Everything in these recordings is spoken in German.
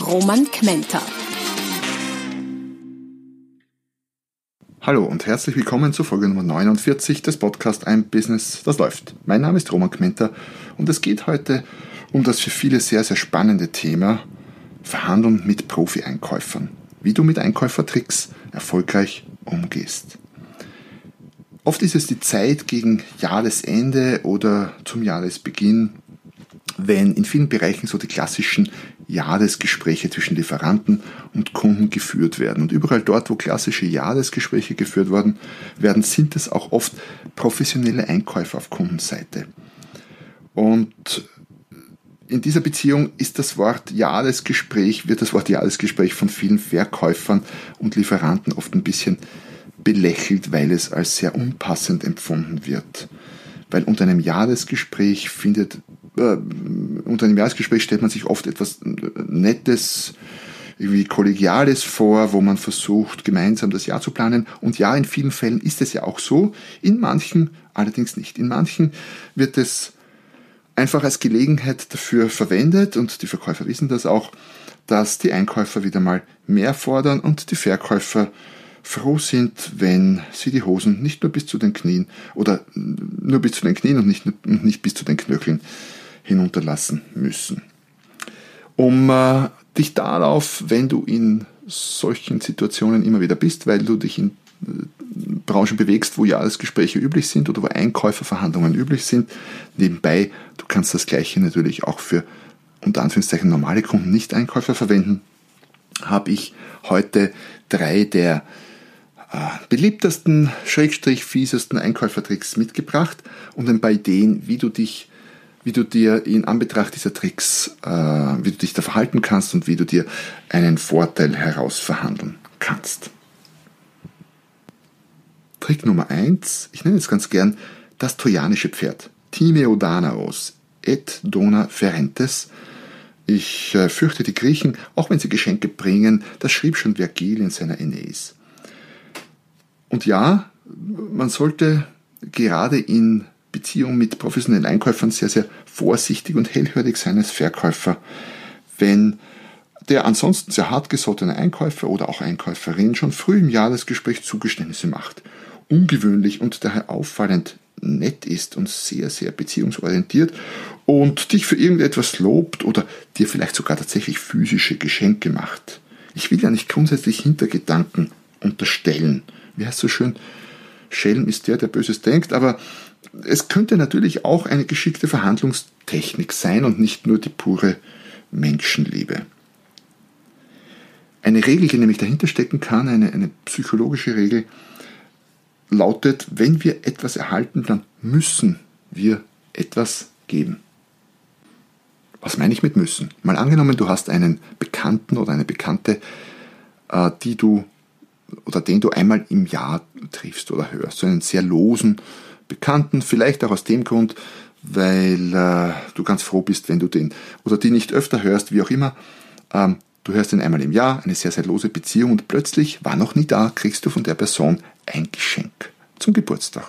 Roman Kmenter. Hallo und herzlich willkommen zur Folge Nummer 49 des Podcasts Ein Business, das läuft. Mein Name ist Roman Kmenter und es geht heute um das für viele sehr, sehr spannende Thema Verhandeln mit Profi-Einkäufern. Wie du mit Einkäufertricks erfolgreich umgehst. Oft ist es die Zeit gegen Jahresende oder zum Jahresbeginn, wenn in vielen Bereichen so die klassischen Jahresgespräche zwischen Lieferanten und Kunden geführt werden. Und überall dort, wo klassische Jahresgespräche geführt worden werden, sind es auch oft professionelle Einkäufer auf Kundenseite. Und in dieser Beziehung ist das Wort Jahresgespräch, wird das Wort Jahresgespräch von vielen Verkäufern und Lieferanten oft ein bisschen belächelt, weil es als sehr unpassend empfunden wird. Weil unter einem Jahresgespräch findet äh, unter einem Jahresgespräch stellt man sich oft etwas Nettes, irgendwie Kollegiales vor, wo man versucht, gemeinsam das Jahr zu planen. Und ja, in vielen Fällen ist es ja auch so, in manchen allerdings nicht. In manchen wird es einfach als Gelegenheit dafür verwendet und die Verkäufer wissen das auch, dass die Einkäufer wieder mal mehr fordern und die Verkäufer froh sind, wenn sie die Hosen nicht nur bis zu den Knien oder nur bis zu den Knien und nicht, nicht bis zu den Knöcheln hinunterlassen müssen. Um äh, dich darauf, wenn du in solchen Situationen immer wieder bist, weil du dich in äh, Branchen bewegst, wo Jahresgespräche üblich sind oder wo Einkäuferverhandlungen üblich sind. Nebenbei, du kannst das gleiche natürlich auch für unter Anführungszeichen normale Kunden, nicht Einkäufer verwenden, habe ich heute drei der beliebtesten, schrägstrich fiesesten Einkäufertricks mitgebracht und ein paar Ideen, wie du dich wie du dir in Anbetracht dieser Tricks, äh, wie du dich da verhalten kannst und wie du dir einen Vorteil herausverhandeln kannst. Trick Nummer 1, ich nenne es ganz gern das trojanische Pferd. Timeo Danaos et Dona Ferentes. Ich äh, fürchte, die Griechen, auch wenn sie Geschenke bringen, das schrieb schon Vergil in seiner Aeneis. Und ja, man sollte gerade in Beziehung mit professionellen Einkäufern sehr, sehr vorsichtig und hellhörig sein als Verkäufer, wenn der ansonsten sehr hartgesottene Einkäufer oder auch Einkäuferin schon früh im Jahr das Gespräch Zugeständnisse macht, ungewöhnlich und daher auffallend nett ist und sehr, sehr beziehungsorientiert und dich für irgendetwas lobt oder dir vielleicht sogar tatsächlich physische Geschenke macht. Ich will ja nicht grundsätzlich Hintergedanken unterstellen. Wie heißt so schön? Schelm ist der, der Böses denkt, aber es könnte natürlich auch eine geschickte Verhandlungstechnik sein und nicht nur die pure Menschenliebe. Eine Regel, die nämlich dahinter stecken kann, eine, eine psychologische Regel, lautet, wenn wir etwas erhalten, dann müssen wir etwas geben. Was meine ich mit müssen? Mal angenommen, du hast einen Bekannten oder eine Bekannte, äh, die du oder den du einmal im Jahr triffst oder hörst, so einen sehr losen Bekannten, vielleicht auch aus dem Grund, weil äh, du ganz froh bist, wenn du den oder die nicht öfter hörst, wie auch immer. Ähm, du hörst ihn einmal im Jahr, eine sehr, sehr lose Beziehung und plötzlich, war noch nie da, kriegst du von der Person ein Geschenk zum Geburtstag.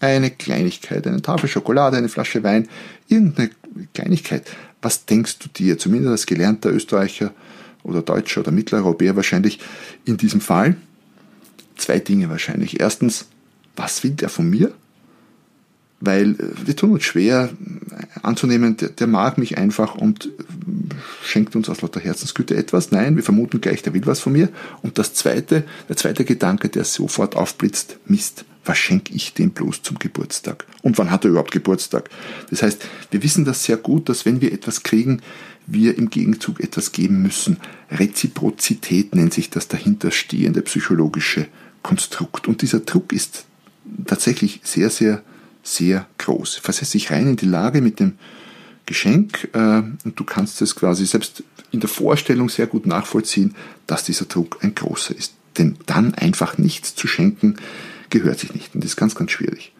Eine Kleinigkeit, eine Tafel Schokolade, eine Flasche Wein, irgendeine Kleinigkeit. Was denkst du dir, zumindest als gelernter Österreicher oder Deutscher oder Mitteleuropäer wahrscheinlich in diesem Fall? Zwei Dinge wahrscheinlich. Erstens, was will der von mir? weil äh, wir tun uns schwer äh, anzunehmen, der, der, mag mich einfach und äh, schenkt uns aus lauter Herzensgüte etwas. Nein, wir vermuten gleich, der will was von mir. Und das zweite, der zweite Gedanke, der sofort aufblitzt, Mist, was schenke ich dem bloß zum Geburtstag? Und wann hat er überhaupt Geburtstag? Das heißt, wir wissen das sehr gut, dass wenn wir etwas kriegen, wir im Gegenzug etwas geben müssen. Reziprozität nennt sich das dahinterstehende psychologische Konstrukt. Und dieser Druck ist tatsächlich sehr, sehr sehr groß. Versetzt sich rein in die Lage mit dem Geschenk äh, und du kannst es quasi selbst in der Vorstellung sehr gut nachvollziehen, dass dieser Druck ein großer ist. Denn dann einfach nichts zu schenken, gehört sich nicht und das ist ganz, ganz schwierig.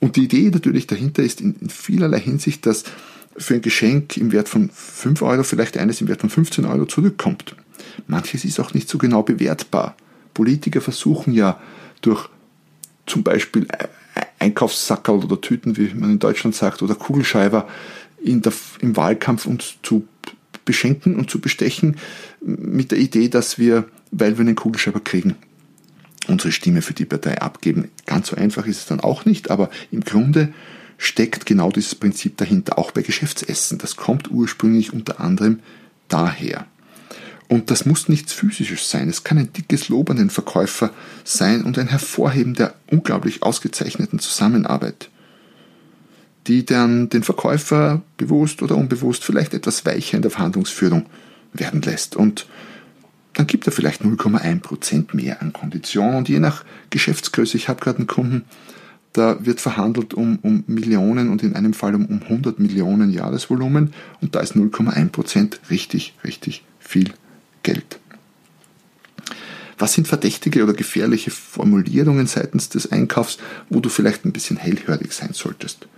Und die Idee natürlich dahinter ist in, in vielerlei Hinsicht, dass für ein Geschenk im Wert von 5 Euro vielleicht eines im Wert von 15 Euro zurückkommt. Manches ist auch nicht so genau bewertbar. Politiker versuchen ja durch zum Beispiel Einkaufssackerl oder Tüten, wie man in Deutschland sagt, oder Kugelschreiber der, im Wahlkampf uns zu beschenken und zu bestechen mit der Idee, dass wir, weil wir einen Kugelschreiber kriegen, unsere Stimme für die Partei abgeben. Ganz so einfach ist es dann auch nicht, aber im Grunde steckt genau dieses Prinzip dahinter, auch bei Geschäftsessen. Das kommt ursprünglich unter anderem daher. Und das muss nichts Physisches sein. Es kann ein dickes Lob an den Verkäufer sein und ein Hervorheben der unglaublich ausgezeichneten Zusammenarbeit, die dann den Verkäufer bewusst oder unbewusst vielleicht etwas weicher in der Verhandlungsführung werden lässt. Und dann gibt er vielleicht 0,1% mehr an Konditionen und je nach Geschäftsgröße, ich habe gerade einen Kunden, da wird verhandelt um, um Millionen und in einem Fall um, um 100 Millionen Jahresvolumen und da ist 0,1% richtig, richtig viel Geld. Was sind verdächtige oder gefährliche Formulierungen seitens des Einkaufs, wo du vielleicht ein bisschen hellhörig sein solltest?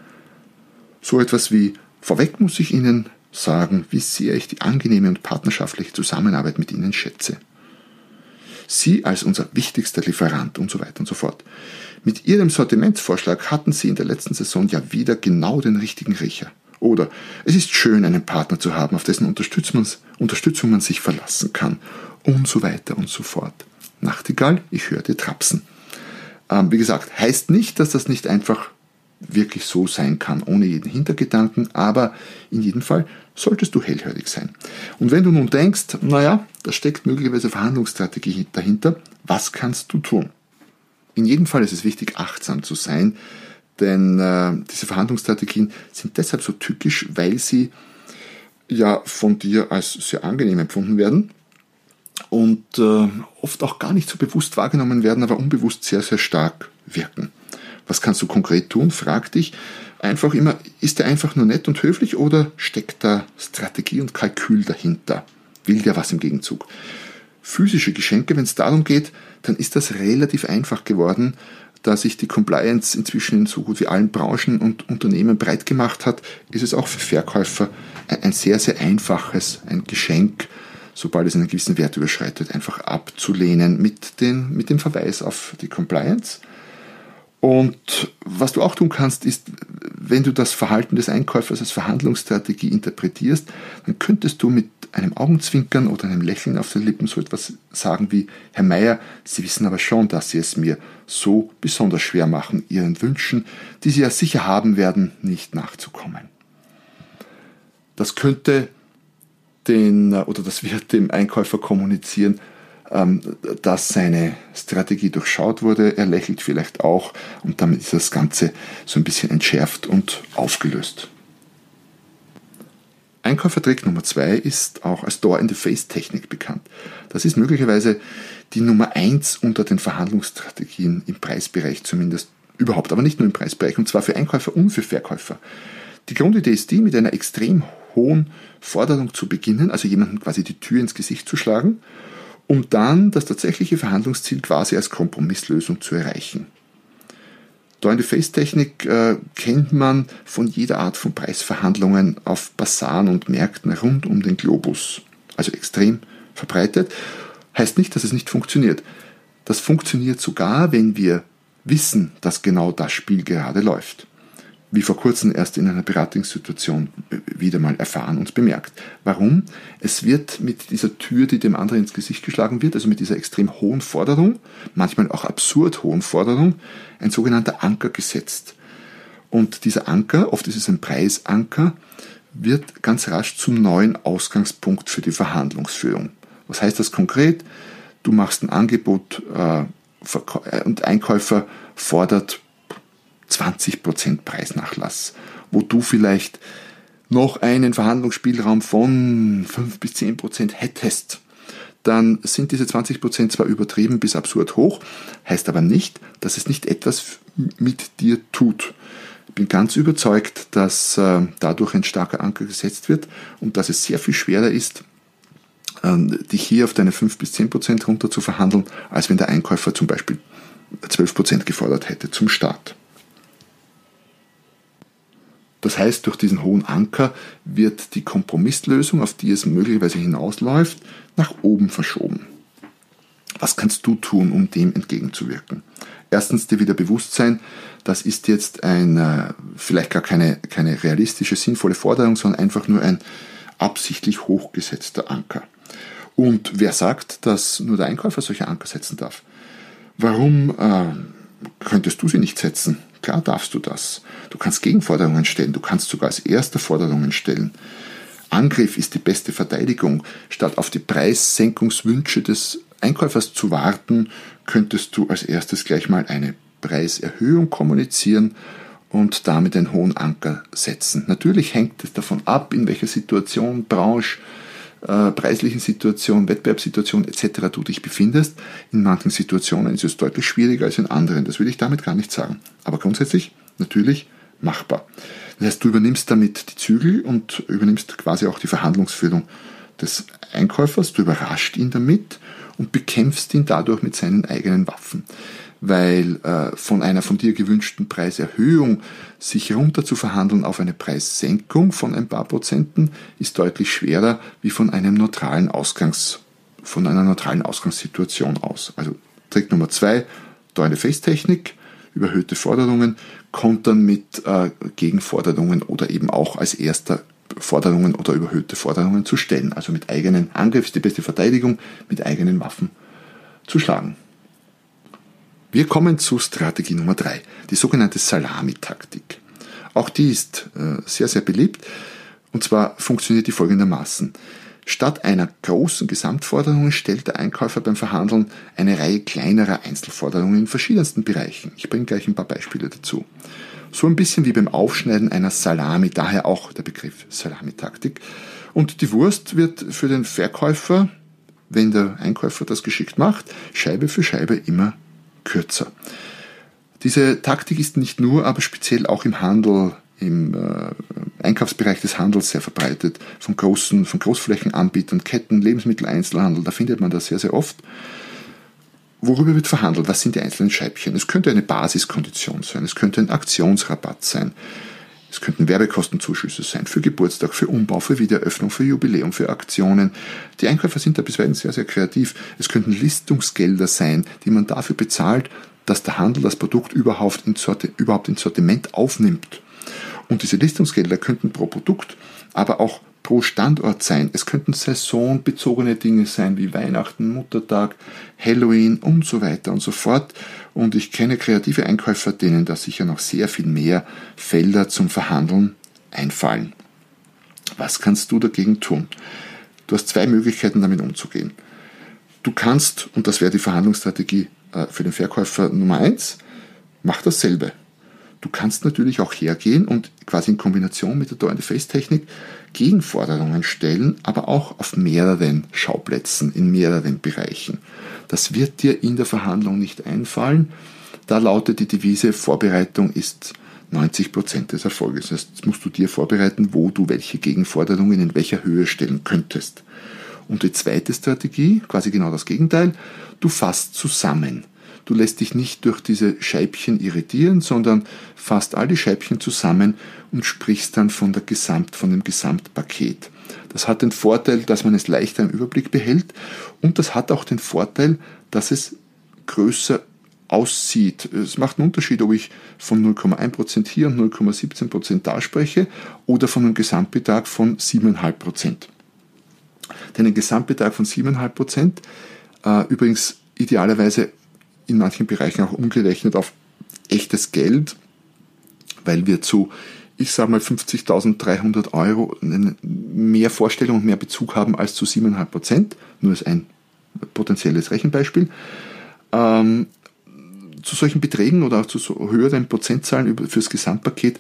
So etwas wie, vorweg muss ich Ihnen sagen, wie sehr ich die angenehme und partnerschaftliche Zusammenarbeit mit Ihnen schätze. Sie als unser wichtigster Lieferant und so weiter und so fort. Mit Ihrem Sortimentsvorschlag hatten Sie in der letzten Saison ja wieder genau den richtigen Riecher. Oder es ist schön, einen Partner zu haben, auf dessen Unterstützung man sich verlassen kann. Und so weiter und so fort. Nachtigall, ich höre dir trapsen. Ähm, wie gesagt, heißt nicht, dass das nicht einfach wirklich so sein kann, ohne jeden Hintergedanken, aber in jedem Fall solltest du hellhörig sein. Und wenn du nun denkst, naja, da steckt möglicherweise Verhandlungsstrategie dahinter, was kannst du tun? In jedem Fall ist es wichtig, achtsam zu sein, denn äh, diese Verhandlungsstrategien sind deshalb so tückisch, weil sie ja von dir als sehr angenehm empfunden werden und äh, oft auch gar nicht so bewusst wahrgenommen werden, aber unbewusst sehr, sehr stark wirken. Was kannst du konkret tun? Frag dich einfach immer, ist er einfach nur nett und höflich oder steckt da Strategie und Kalkül dahinter? Will der was im Gegenzug? Physische Geschenke, wenn es darum geht, dann ist das relativ einfach geworden, da sich die Compliance inzwischen in so gut wie allen Branchen und Unternehmen breit gemacht hat, ist es auch für Verkäufer ein sehr, sehr einfaches, ein Geschenk, sobald es einen gewissen Wert überschreitet, einfach abzulehnen mit, den, mit dem Verweis auf die Compliance. Und was du auch tun kannst, ist, wenn du das Verhalten des Einkäufers als Verhandlungsstrategie interpretierst, dann könntest du mit einem Augenzwinkern oder einem Lächeln auf den Lippen so etwas sagen wie, Herr Meier, Sie wissen aber schon, dass Sie es mir so besonders schwer machen, Ihren Wünschen, die Sie ja sicher haben werden, nicht nachzukommen. Das könnte den, oder das wird dem Einkäufer kommunizieren, dass seine Strategie durchschaut wurde. Er lächelt vielleicht auch und damit ist das Ganze so ein bisschen entschärft und aufgelöst. Einkäufertrick Nummer zwei ist auch als Door-in-the-Face-Technik bekannt. Das ist möglicherweise die Nummer eins unter den Verhandlungsstrategien im Preisbereich zumindest überhaupt, aber nicht nur im Preisbereich, und zwar für Einkäufer und für Verkäufer. Die Grundidee ist die, mit einer extrem hohen Forderung zu beginnen, also jemandem quasi die Tür ins Gesicht zu schlagen, um dann das tatsächliche Verhandlungsziel quasi als Kompromisslösung zu erreichen. Door-in-the-Face-Technik äh, kennt man von jeder Art von Preisverhandlungen auf Basaren und Märkten rund um den Globus. Also extrem verbreitet. Heißt nicht, dass es nicht funktioniert. Das funktioniert sogar, wenn wir wissen, dass genau das Spiel gerade läuft wie vor kurzem erst in einer Beratungssituation wieder mal erfahren und bemerkt. Warum? Es wird mit dieser Tür, die dem anderen ins Gesicht geschlagen wird, also mit dieser extrem hohen Forderung, manchmal auch absurd hohen Forderung, ein sogenannter Anker gesetzt. Und dieser Anker, oft ist es ein Preisanker, wird ganz rasch zum neuen Ausgangspunkt für die Verhandlungsführung. Was heißt das konkret? Du machst ein Angebot äh, und Einkäufer fordert 20% Preisnachlass, wo du vielleicht noch einen Verhandlungsspielraum von 5 bis 10% hättest, dann sind diese 20% zwar übertrieben bis absurd hoch, heißt aber nicht, dass es nicht etwas mit dir tut. Ich bin ganz überzeugt, dass äh, dadurch ein starker Anker gesetzt wird und dass es sehr viel schwerer ist, äh, dich hier auf deine 5 bis 10 Prozent runter zu verhandeln, als wenn der Einkäufer zum Beispiel 12 Prozent gefordert hätte zum Start. Das heißt, durch diesen hohen Anker wird die Kompromisslösung, auf die es möglicherweise hinausläuft, nach oben verschoben. Was kannst du tun, um dem entgegenzuwirken? Erstens dir wieder bewusst sein, das ist jetzt ein, vielleicht gar keine, keine realistische, sinnvolle Forderung, sondern einfach nur ein absichtlich hochgesetzter Anker. Und wer sagt, dass nur der Einkäufer solche Anker setzen darf? Warum äh, könntest du sie nicht setzen? Klar darfst du das. Du kannst Gegenforderungen stellen, du kannst sogar als erster Forderungen stellen. Angriff ist die beste Verteidigung. Statt auf die Preissenkungswünsche des Einkäufers zu warten, könntest du als erstes gleich mal eine Preiserhöhung kommunizieren und damit einen hohen Anker setzen. Natürlich hängt es davon ab, in welcher Situation, Branche, äh, preislichen Situation, Wettbewerbssituation etc. du dich befindest. In manchen Situationen ist es deutlich schwieriger als in anderen. Das will ich damit gar nicht sagen. Aber grundsätzlich natürlich machbar. Das heißt, du übernimmst damit die Zügel und übernimmst quasi auch die Verhandlungsführung des Einkäufers, du überrascht ihn damit und bekämpfst ihn dadurch mit seinen eigenen Waffen. Weil äh, von einer von dir gewünschten Preiserhöhung sich runter zu verhandeln auf eine Preissenkung von ein paar Prozenten ist deutlich schwerer wie von einem neutralen Ausgangs, von einer neutralen Ausgangssituation aus. Also Trick Nummer zwei, Dauernde Festtechnik, überhöhte Forderungen, kontern mit äh, Gegenforderungen oder eben auch als erster Forderungen oder überhöhte Forderungen zu stellen. Also mit eigenen Angriffs, die beste Verteidigung, mit eigenen Waffen zu schlagen. Wir kommen zu Strategie Nummer drei, die sogenannte Salami-Taktik. Auch die ist äh, sehr, sehr beliebt. Und zwar funktioniert die folgendermaßen. Statt einer großen Gesamtforderung stellt der Einkäufer beim Verhandeln eine Reihe kleinerer Einzelforderungen in verschiedensten Bereichen. Ich bringe gleich ein paar Beispiele dazu. So ein bisschen wie beim Aufschneiden einer Salami, daher auch der Begriff Salamitaktik. Und die Wurst wird für den Verkäufer, wenn der Einkäufer das geschickt macht, Scheibe für Scheibe immer kürzer. Diese Taktik ist nicht nur, aber speziell auch im Handel, im äh, Einkaufsbereich des Handels sehr verbreitet, von großen, von Großflächenanbietern, Ketten, Lebensmitteleinzelhandel, da findet man das sehr, sehr oft. Worüber wird verhandelt? Was sind die einzelnen Scheibchen? Es könnte eine Basiskondition sein, es könnte ein Aktionsrabatt sein, es könnten Werbekostenzuschüsse sein für Geburtstag, für Umbau, für Wiedereröffnung, für Jubiläum, für Aktionen. Die Einkäufer sind da bisweilen sehr, sehr kreativ. Es könnten Listungsgelder sein, die man dafür bezahlt, dass der Handel das Produkt überhaupt ins Sortiment aufnimmt. Und diese Listungsgelder könnten pro Produkt, aber auch pro Standort sein. Es könnten saisonbezogene Dinge sein wie Weihnachten, Muttertag, Halloween und so weiter und so fort. Und ich kenne kreative Einkäufer, denen da sicher noch sehr viel mehr Felder zum Verhandeln einfallen. Was kannst du dagegen tun? Du hast zwei Möglichkeiten, damit umzugehen. Du kannst, und das wäre die Verhandlungsstrategie äh, für den Verkäufer Nummer eins, mach dasselbe. Du kannst natürlich auch hergehen und quasi in Kombination mit der Door-and-Face-Technik Gegenforderungen stellen, aber auch auf mehreren Schauplätzen, in mehreren Bereichen. Das wird dir in der Verhandlung nicht einfallen. Da lautet die Devise, Vorbereitung ist 90 Prozent des Erfolges. Das musst du dir vorbereiten, wo du welche Gegenforderungen in welcher Höhe stellen könntest. Und die zweite Strategie, quasi genau das Gegenteil, du fasst zusammen. Du lässt dich nicht durch diese Scheibchen irritieren, sondern fasst all die Scheibchen zusammen und sprichst dann von, der Gesamt, von dem Gesamtpaket. Das hat den Vorteil, dass man es leichter im Überblick behält und das hat auch den Vorteil, dass es größer aussieht. Es macht einen Unterschied, ob ich von 0,1% hier und 0,17% da spreche oder von einem Gesamtbetrag von 7,5%. Denn ein Gesamtbetrag von 7,5%, äh, übrigens idealerweise in manchen Bereichen auch umgerechnet auf echtes Geld, weil wir zu, ich sage mal, 50.300 Euro mehr Vorstellung und mehr Bezug haben als zu 7,5 Prozent, nur als ein potenzielles Rechenbeispiel. Ähm, zu solchen Beträgen oder auch zu so höheren Prozentzahlen fürs Gesamtpaket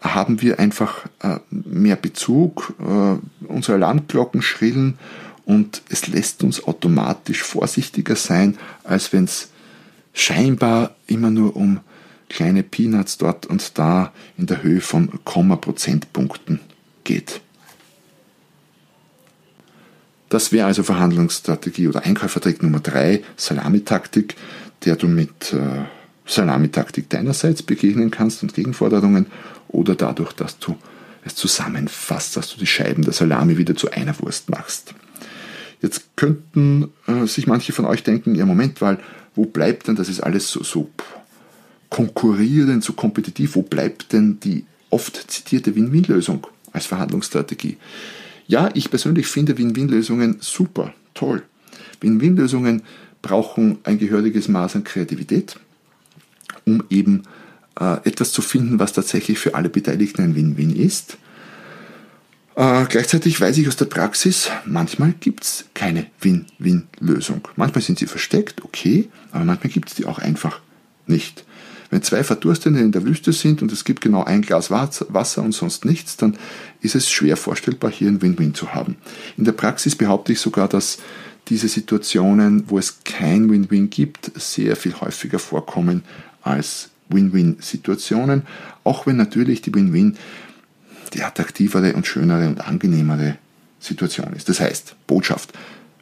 haben wir einfach äh, mehr Bezug, äh, unsere Alarmglocken schrillen und es lässt uns automatisch vorsichtiger sein, als wenn es scheinbar immer nur um kleine Peanuts dort und da in der Höhe von Komma-Prozentpunkten geht. Das wäre also Verhandlungsstrategie oder Einkäufertrick Nummer 3, Salamitaktik, der du mit äh, Salamitaktik deinerseits begegnen kannst und Gegenforderungen oder dadurch, dass du es zusammenfasst, dass du die Scheiben der Salami wieder zu einer Wurst machst. Jetzt könnten äh, sich manche von euch denken, ja Moment, weil wo bleibt denn, das ist alles so, so konkurrierend, so kompetitiv, wo bleibt denn die oft zitierte Win-Win-Lösung als Verhandlungsstrategie? Ja, ich persönlich finde Win-Win-Lösungen super, toll. Win-Win-Lösungen brauchen ein gehöriges Maß an Kreativität, um eben äh, etwas zu finden, was tatsächlich für alle Beteiligten ein Win-Win ist. Äh, gleichzeitig weiß ich aus der Praxis, manchmal gibt es keine Win-Win-Lösung. Manchmal sind sie versteckt, okay, aber manchmal gibt es die auch einfach nicht. Wenn zwei Verdurstende in der Wüste sind und es gibt genau ein Glas Wasser und sonst nichts, dann ist es schwer vorstellbar, hier ein Win-Win zu haben. In der Praxis behaupte ich sogar, dass diese Situationen, wo es kein Win-Win gibt, sehr viel häufiger vorkommen als Win-Win-Situationen, auch wenn natürlich die Win-Win die attraktivere und schönere und angenehmere Situation ist. Das heißt, Botschaft,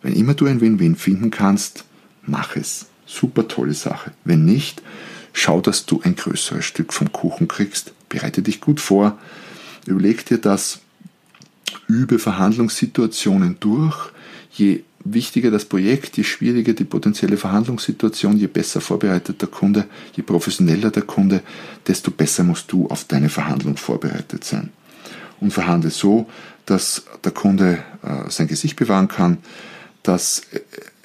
wenn immer du ein Win-Win finden kannst, mach es. Super tolle Sache. Wenn nicht, schau, dass du ein größeres Stück vom Kuchen kriegst. Bereite dich gut vor. Überleg dir das. Übe Verhandlungssituationen durch. Je wichtiger das Projekt, je schwieriger die potenzielle Verhandlungssituation, je besser vorbereitet der Kunde, je professioneller der Kunde, desto besser musst du auf deine Verhandlung vorbereitet sein und verhandle so, dass der Kunde äh, sein Gesicht bewahren kann, dass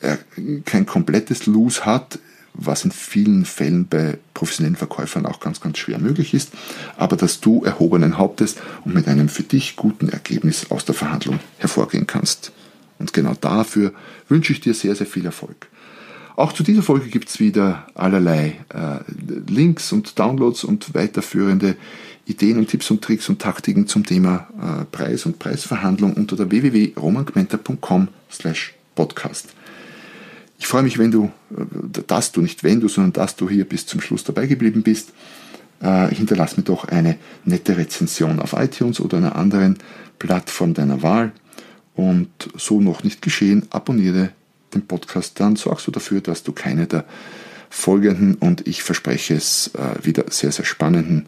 er kein komplettes Lose hat, was in vielen Fällen bei professionellen Verkäufern auch ganz, ganz schwer möglich ist, aber dass du erhobenen Hauptes und mit einem für dich guten Ergebnis aus der Verhandlung hervorgehen kannst. Und genau dafür wünsche ich dir sehr, sehr viel Erfolg. Auch zu dieser Folge gibt es wieder allerlei äh, Links und Downloads und weiterführende Ideen und Tipps und Tricks und Taktiken zum Thema äh, Preis und Preisverhandlung unter der www.romangmenta.com slash podcast. Ich freue mich, wenn du, äh, dass du, nicht wenn du, sondern dass du hier bis zum Schluss dabei geblieben bist. Äh, hinterlass mir doch eine nette Rezension auf iTunes oder einer anderen Plattform deiner Wahl. Und so noch nicht geschehen, abonniere den Podcast, dann sorgst du dafür, dass du keine der folgenden und ich verspreche es wieder sehr, sehr spannenden